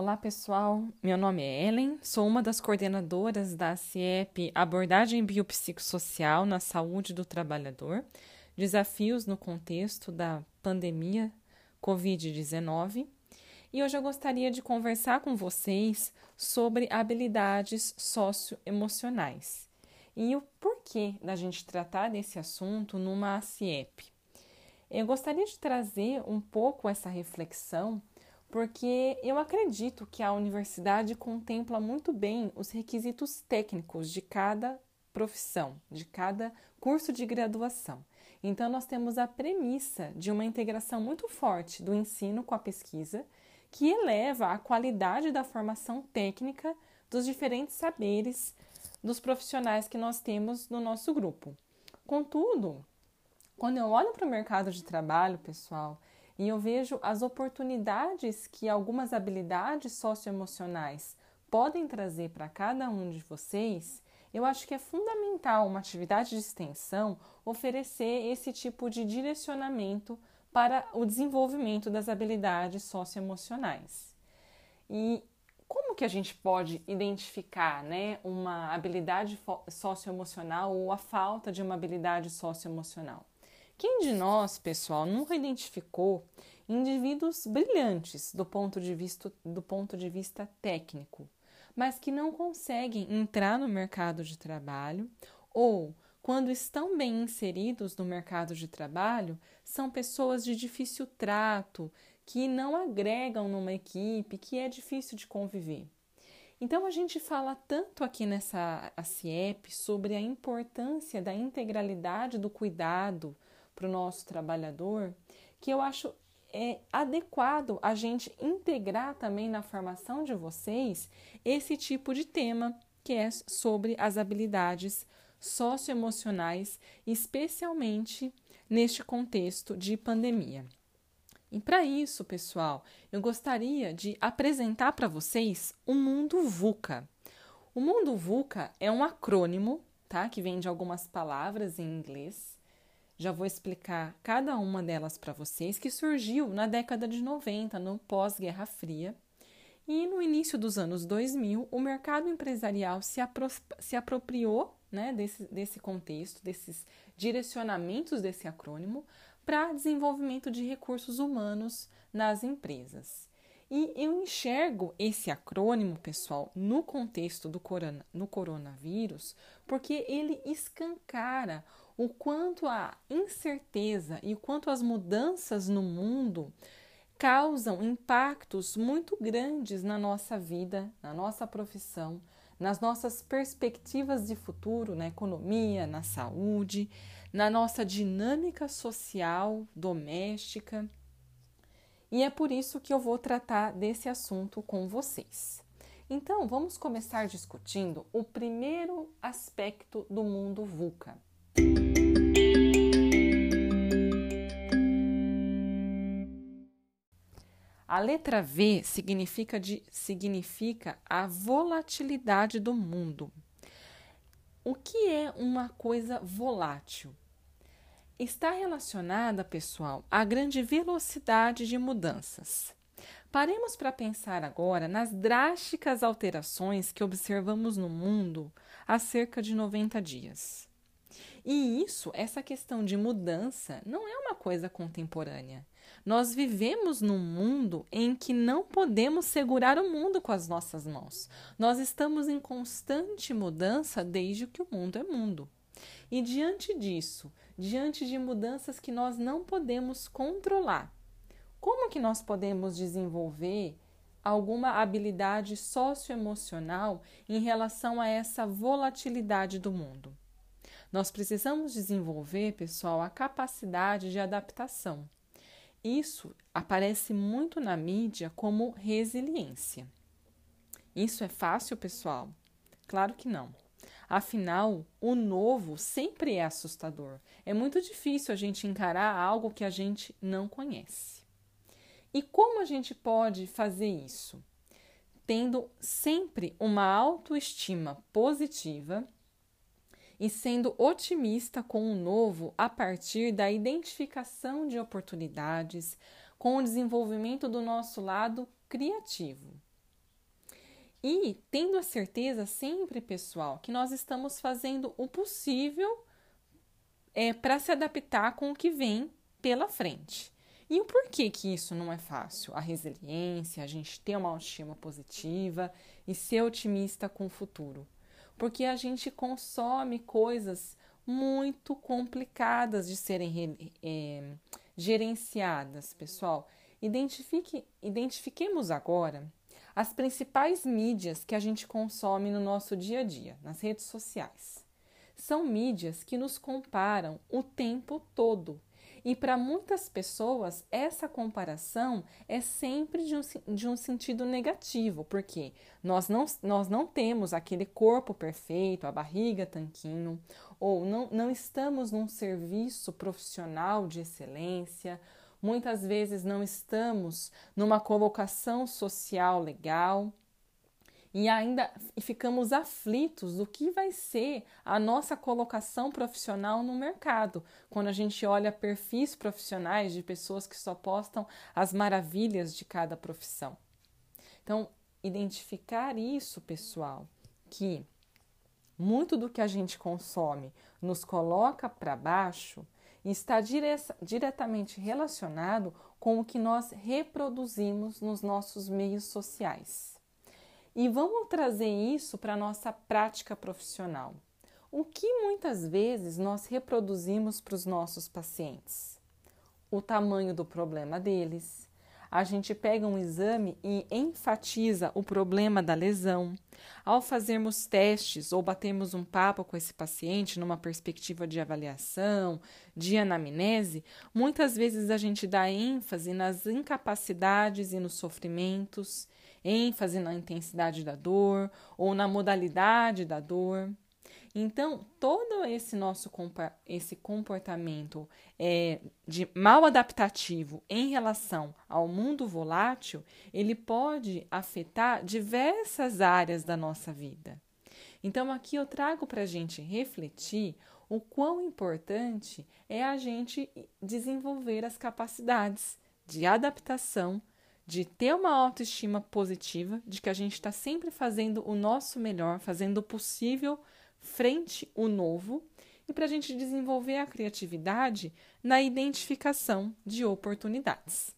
Olá pessoal, meu nome é Ellen, sou uma das coordenadoras da CIEP Abordagem Biopsicossocial na Saúde do Trabalhador, Desafios no Contexto da Pandemia Covid-19 e hoje eu gostaria de conversar com vocês sobre habilidades socioemocionais e o porquê da gente tratar desse assunto numa CIEP. Eu gostaria de trazer um pouco essa reflexão porque eu acredito que a universidade contempla muito bem os requisitos técnicos de cada profissão, de cada curso de graduação. Então, nós temos a premissa de uma integração muito forte do ensino com a pesquisa, que eleva a qualidade da formação técnica dos diferentes saberes dos profissionais que nós temos no nosso grupo. Contudo, quando eu olho para o mercado de trabalho, pessoal, e eu vejo as oportunidades que algumas habilidades socioemocionais podem trazer para cada um de vocês, eu acho que é fundamental uma atividade de extensão oferecer esse tipo de direcionamento para o desenvolvimento das habilidades socioemocionais. E como que a gente pode identificar né, uma habilidade socioemocional ou a falta de uma habilidade socioemocional? Quem de nós, pessoal, nunca identificou indivíduos brilhantes do ponto de vista, do ponto de vista técnico, mas que não conseguem entrar no mercado de trabalho ou, quando estão bem inseridos no mercado de trabalho, são pessoas de difícil trato, que não agregam numa equipe, que é difícil de conviver. Então a gente fala tanto aqui nessa CIEP sobre a importância da integralidade do cuidado para o nosso trabalhador, que eu acho é adequado a gente integrar também na formação de vocês esse tipo de tema que é sobre as habilidades socioemocionais, especialmente neste contexto de pandemia. E para isso, pessoal, eu gostaria de apresentar para vocês o mundo VUCA. O mundo VUCA é um acrônimo, tá? Que vem de algumas palavras em inglês já vou explicar cada uma delas para vocês, que surgiu na década de 90, no pós-Guerra Fria. E no início dos anos 2000, o mercado empresarial se, apro se apropriou né, desse, desse contexto, desses direcionamentos desse acrônimo, para desenvolvimento de recursos humanos nas empresas. E eu enxergo esse acrônimo, pessoal, no contexto do corona, no coronavírus, porque ele escancara o quanto a incerteza e o quanto as mudanças no mundo causam impactos muito grandes na nossa vida, na nossa profissão, nas nossas perspectivas de futuro, na economia, na saúde, na nossa dinâmica social, doméstica. E é por isso que eu vou tratar desse assunto com vocês. Então, vamos começar discutindo o primeiro aspecto do mundo VUCA a letra V significa, de, significa a volatilidade do mundo. O que é uma coisa volátil? Está relacionada, pessoal, à grande velocidade de mudanças. Paremos para pensar agora nas drásticas alterações que observamos no mundo há cerca de 90 dias. E isso, essa questão de mudança, não é uma coisa contemporânea. Nós vivemos num mundo em que não podemos segurar o mundo com as nossas mãos. Nós estamos em constante mudança desde que o mundo é mundo. E diante disso, diante de mudanças que nós não podemos controlar, como que nós podemos desenvolver alguma habilidade socioemocional em relação a essa volatilidade do mundo? Nós precisamos desenvolver, pessoal, a capacidade de adaptação. Isso aparece muito na mídia como resiliência. Isso é fácil, pessoal? Claro que não. Afinal, o novo sempre é assustador. É muito difícil a gente encarar algo que a gente não conhece. E como a gente pode fazer isso? Tendo sempre uma autoestima positiva e sendo otimista com o novo a partir da identificação de oportunidades, com o desenvolvimento do nosso lado criativo. E tendo a certeza sempre, pessoal, que nós estamos fazendo o possível é, para se adaptar com o que vem pela frente. E o porquê que isso não é fácil? A resiliência, a gente ter uma autoestima positiva e ser otimista com o futuro. Porque a gente consome coisas muito complicadas de serem é, gerenciadas, pessoal. Identifique, identifiquemos agora as principais mídias que a gente consome no nosso dia a dia, nas redes sociais. São mídias que nos comparam o tempo todo e para muitas pessoas, essa comparação é sempre de um, de um sentido negativo, porque nós não, nós não temos aquele corpo perfeito, a barriga tanquinho, ou não, não estamos num serviço profissional de excelência, muitas vezes não estamos numa colocação social legal e ainda ficamos aflitos do que vai ser a nossa colocação profissional no mercado, quando a gente olha perfis profissionais de pessoas que só postam as maravilhas de cada profissão. Então, identificar isso, pessoal, que muito do que a gente consome nos coloca para baixo está dire diretamente relacionado com o que nós reproduzimos nos nossos meios sociais. E vamos trazer isso para a nossa prática profissional. O que muitas vezes nós reproduzimos para os nossos pacientes? O tamanho do problema deles. A gente pega um exame e enfatiza o problema da lesão. Ao fazermos testes ou batermos um papo com esse paciente numa perspectiva de avaliação, de anamnese, muitas vezes a gente dá ênfase nas incapacidades e nos sofrimentos ênfase na intensidade da dor ou na modalidade da dor. Então, todo esse nosso esse comportamento é, de mal adaptativo em relação ao mundo volátil, ele pode afetar diversas áreas da nossa vida. Então, aqui eu trago para a gente refletir o quão importante é a gente desenvolver as capacidades de adaptação de ter uma autoestima positiva, de que a gente está sempre fazendo o nosso melhor, fazendo o possível frente o novo, e para a gente desenvolver a criatividade na identificação de oportunidades.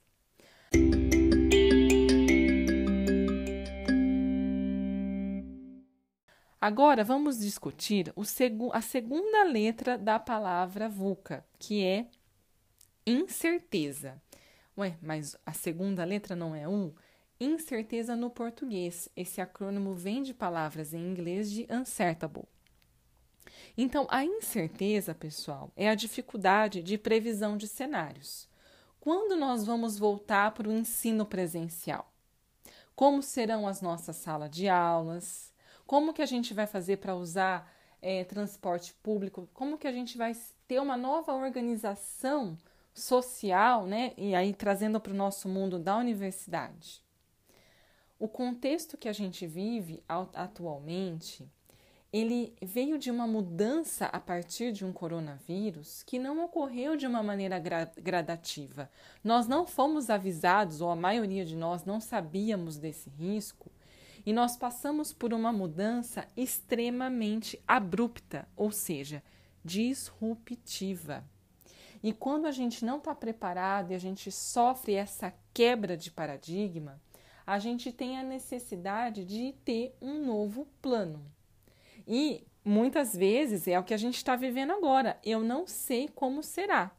Agora vamos discutir a segunda letra da palavra VUCA, que é incerteza. Ué, mas a segunda letra não é um? Incerteza no português. Esse acrônimo vem de palavras em inglês de uncertainty. Então, a incerteza, pessoal, é a dificuldade de previsão de cenários. Quando nós vamos voltar para o ensino presencial? Como serão as nossas salas de aulas? Como que a gente vai fazer para usar é, transporte público? Como que a gente vai ter uma nova organização social, né? E aí trazendo para o nosso mundo da universidade. O contexto que a gente vive atualmente, ele veio de uma mudança a partir de um coronavírus que não ocorreu de uma maneira gra gradativa. Nós não fomos avisados, ou a maioria de nós não sabíamos desse risco, e nós passamos por uma mudança extremamente abrupta, ou seja, disruptiva. E quando a gente não está preparado e a gente sofre essa quebra de paradigma, a gente tem a necessidade de ter um novo plano. E muitas vezes é o que a gente está vivendo agora. Eu não sei como será,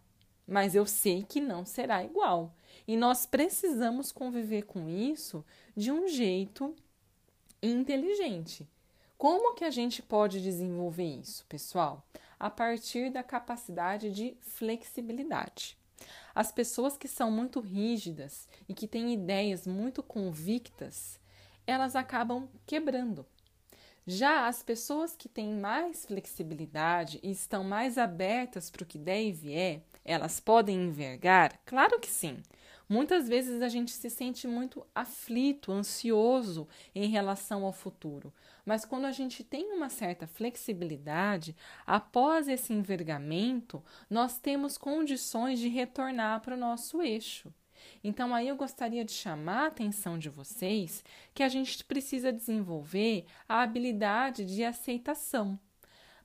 mas eu sei que não será igual. E nós precisamos conviver com isso de um jeito inteligente. Como que a gente pode desenvolver isso, pessoal? A partir da capacidade de flexibilidade. As pessoas que são muito rígidas e que têm ideias muito convictas, elas acabam quebrando. Já as pessoas que têm mais flexibilidade e estão mais abertas para o que der e vier, elas podem envergar? Claro que sim. Muitas vezes a gente se sente muito aflito, ansioso em relação ao futuro, mas quando a gente tem uma certa flexibilidade, após esse envergamento, nós temos condições de retornar para o nosso eixo. Então, aí eu gostaria de chamar a atenção de vocês que a gente precisa desenvolver a habilidade de aceitação.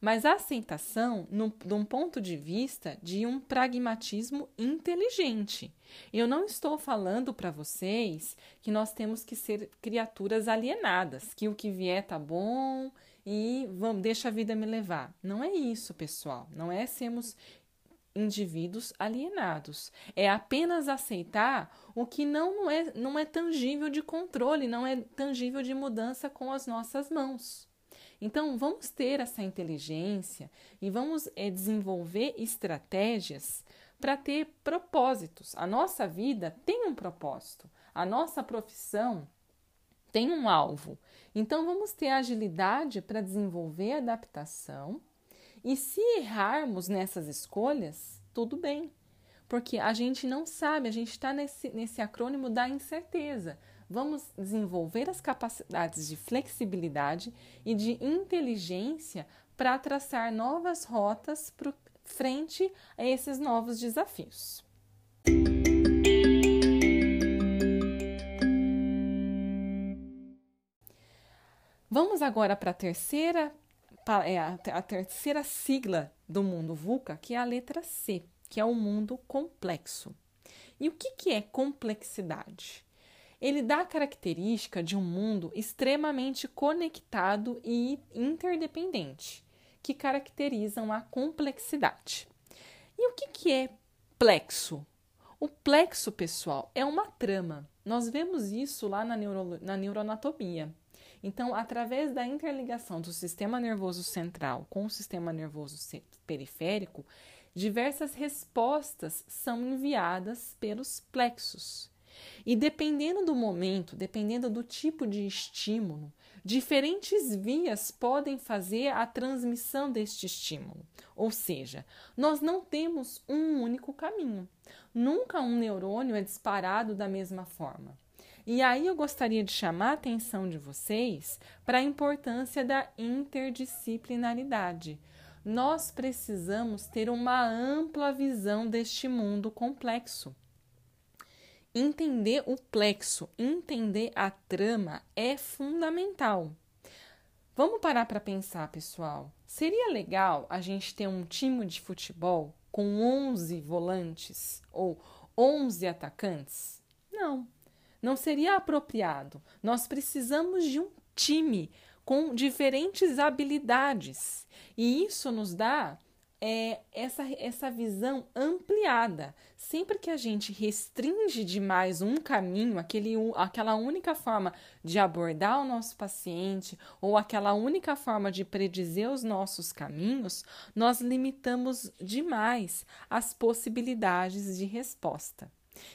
Mas a aceitação de um ponto de vista de um pragmatismo inteligente. Eu não estou falando para vocês que nós temos que ser criaturas alienadas, que o que vier tá bom e vamos, deixa a vida me levar. Não é isso, pessoal. Não é sermos indivíduos alienados. É apenas aceitar o que não é, não é tangível de controle, não é tangível de mudança com as nossas mãos. Então, vamos ter essa inteligência e vamos é, desenvolver estratégias para ter propósitos. A nossa vida tem um propósito, a nossa profissão tem um alvo. Então, vamos ter agilidade para desenvolver adaptação e se errarmos nessas escolhas, tudo bem, porque a gente não sabe, a gente está nesse, nesse acrônimo da incerteza. Vamos desenvolver as capacidades de flexibilidade e de inteligência para traçar novas rotas para frente a esses novos desafios. Vamos agora para a terceira é a, a terceira sigla do mundo VUCA, que é a letra C, que é o mundo complexo. E o que, que é complexidade? Ele dá a característica de um mundo extremamente conectado e interdependente, que caracterizam a complexidade. E o que, que é plexo? O plexo, pessoal, é uma trama. Nós vemos isso lá na, neuro, na neuroanatomia. Então, através da interligação do sistema nervoso central com o sistema nervoso periférico, diversas respostas são enviadas pelos plexos. E dependendo do momento, dependendo do tipo de estímulo, diferentes vias podem fazer a transmissão deste estímulo. Ou seja, nós não temos um único caminho. Nunca um neurônio é disparado da mesma forma. E aí eu gostaria de chamar a atenção de vocês para a importância da interdisciplinaridade. Nós precisamos ter uma ampla visão deste mundo complexo. Entender o plexo, entender a trama é fundamental. Vamos parar para pensar, pessoal. Seria legal a gente ter um time de futebol com 11 volantes ou 11 atacantes? Não. Não seria apropriado. Nós precisamos de um time com diferentes habilidades. E isso nos dá é, essa, essa visão ampliada. Sempre que a gente restringe demais um caminho, aquele, aquela única forma de abordar o nosso paciente ou aquela única forma de predizer os nossos caminhos, nós limitamos demais as possibilidades de resposta.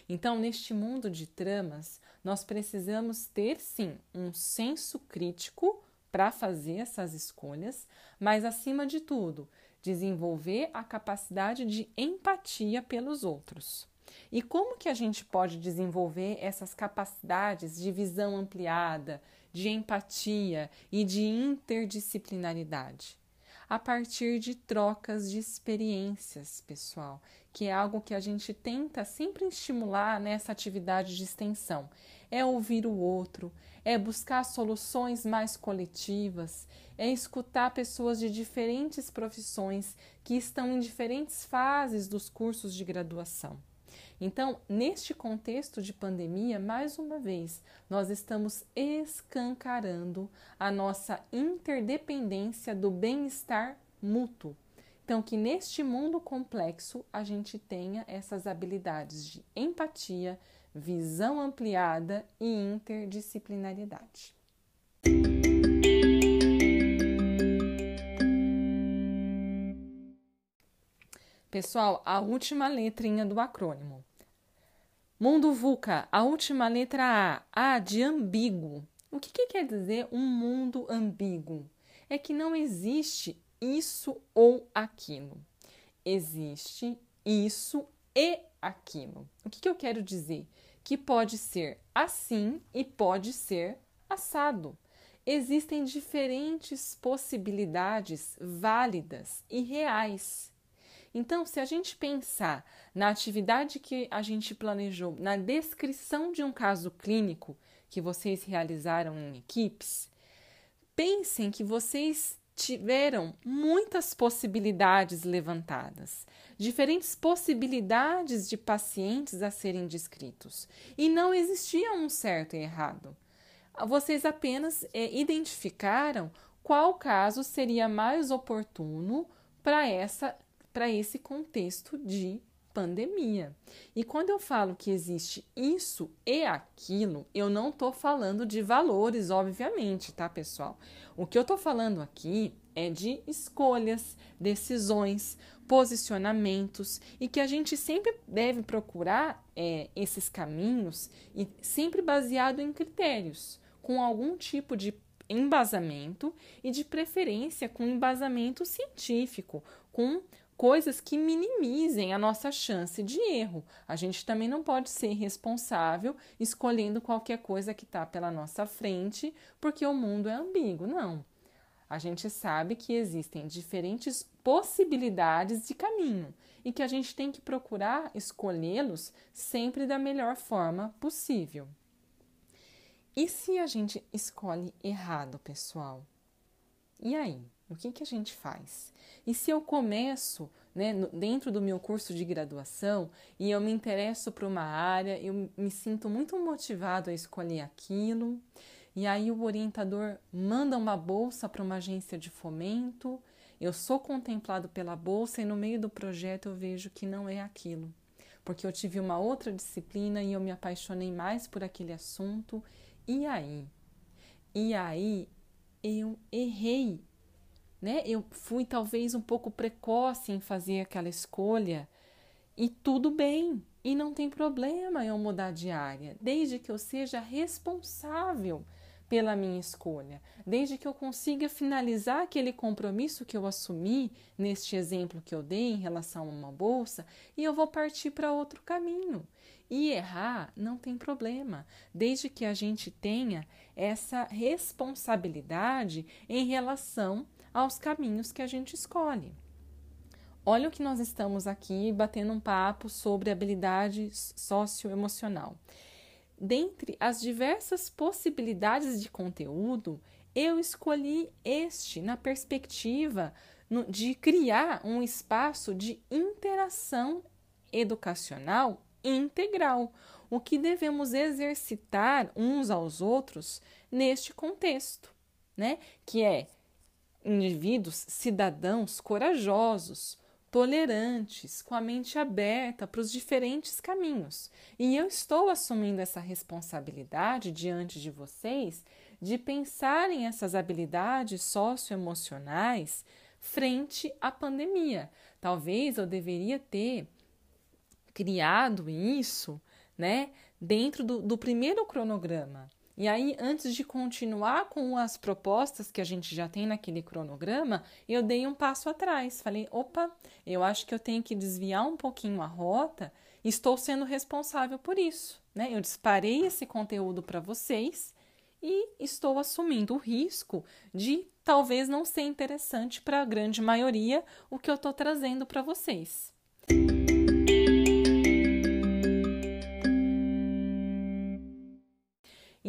Então, neste mundo de tramas, nós precisamos ter sim um senso crítico para fazer essas escolhas, mas acima de tudo, desenvolver a capacidade de empatia pelos outros. E como que a gente pode desenvolver essas capacidades de visão ampliada, de empatia e de interdisciplinaridade? A partir de trocas de experiências, pessoal que é algo que a gente tenta sempre estimular nessa atividade de extensão. É ouvir o outro, é buscar soluções mais coletivas, é escutar pessoas de diferentes profissões que estão em diferentes fases dos cursos de graduação. Então, neste contexto de pandemia, mais uma vez, nós estamos escancarando a nossa interdependência do bem-estar mútuo então, que neste mundo complexo a gente tenha essas habilidades de empatia, visão ampliada e interdisciplinaridade. Pessoal, a última letrinha do acrônimo. Mundo VUCA, a última letra A, A de ambíguo. O que, que quer dizer um mundo ambíguo? É que não existe isso ou aquilo. Existe isso e aquilo. O que, que eu quero dizer? Que pode ser assim e pode ser assado. Existem diferentes possibilidades válidas e reais. Então, se a gente pensar na atividade que a gente planejou, na descrição de um caso clínico que vocês realizaram em equipes, pensem que vocês tiveram muitas possibilidades levantadas, diferentes possibilidades de pacientes a serem descritos, e não existia um certo e errado. Vocês apenas é, identificaram qual caso seria mais oportuno para essa para esse contexto de pandemia. E quando eu falo que existe isso e aquilo, eu não estou falando de valores, obviamente, tá, pessoal? O que eu estou falando aqui é de escolhas, decisões, posicionamentos e que a gente sempre deve procurar é, esses caminhos e sempre baseado em critérios, com algum tipo de embasamento e de preferência com embasamento científico, com coisas que minimizem a nossa chance de erro. A gente também não pode ser responsável escolhendo qualquer coisa que está pela nossa frente, porque o mundo é ambíguo. Não. A gente sabe que existem diferentes possibilidades de caminho e que a gente tem que procurar escolhê-los sempre da melhor forma possível. E se a gente escolhe errado, pessoal? E aí? O que, que a gente faz? E se eu começo né, dentro do meu curso de graduação e eu me interesso por uma área, eu me sinto muito motivado a escolher aquilo, e aí o orientador manda uma bolsa para uma agência de fomento, eu sou contemplado pela bolsa e no meio do projeto eu vejo que não é aquilo, porque eu tive uma outra disciplina e eu me apaixonei mais por aquele assunto, e aí? E aí eu errei né? Eu fui talvez um pouco precoce em fazer aquela escolha e tudo bem, e não tem problema eu mudar de área, desde que eu seja responsável pela minha escolha, desde que eu consiga finalizar aquele compromisso que eu assumi neste exemplo que eu dei em relação a uma bolsa e eu vou partir para outro caminho. E errar não tem problema, desde que a gente tenha essa responsabilidade em relação aos caminhos que a gente escolhe. Olha o que nós estamos aqui batendo um papo sobre habilidade socioemocional. Dentre as diversas possibilidades de conteúdo, eu escolhi este na perspectiva de criar um espaço de interação educacional integral, o que devemos exercitar uns aos outros neste contexto, né? Que é indivíduos, cidadãos corajosos, tolerantes, com a mente aberta para os diferentes caminhos. E eu estou assumindo essa responsabilidade diante de vocês de pensarem essas habilidades socioemocionais frente à pandemia. Talvez eu deveria ter criado isso, né, dentro do, do primeiro cronograma. E aí, antes de continuar com as propostas que a gente já tem naquele cronograma, eu dei um passo atrás. Falei: opa, eu acho que eu tenho que desviar um pouquinho a rota, estou sendo responsável por isso. Né? Eu disparei esse conteúdo para vocês e estou assumindo o risco de talvez não ser interessante para a grande maioria o que eu estou trazendo para vocês.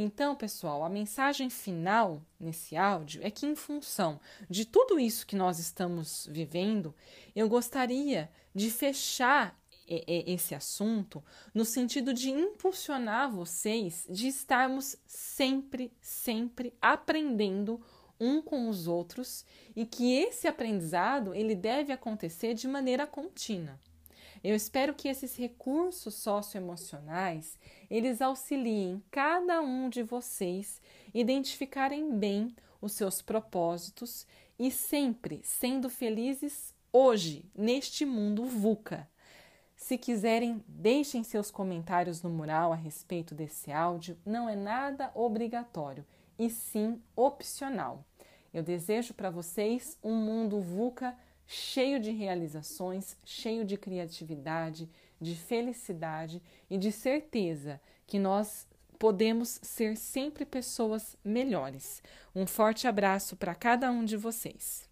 Então, pessoal, a mensagem final nesse áudio é que, em função de tudo isso que nós estamos vivendo, eu gostaria de fechar esse assunto no sentido de impulsionar vocês de estarmos sempre, sempre aprendendo um com os outros e que esse aprendizado ele deve acontecer de maneira contínua. Eu espero que esses recursos socioemocionais eles auxiliem cada um de vocês identificarem bem os seus propósitos e sempre sendo felizes hoje neste mundo VUCA. Se quiserem, deixem seus comentários no mural a respeito desse áudio. Não é nada obrigatório, e sim opcional. Eu desejo para vocês um mundo VUCA cheio de realizações, cheio de criatividade, de felicidade e de certeza que nós podemos ser sempre pessoas melhores. Um forte abraço para cada um de vocês.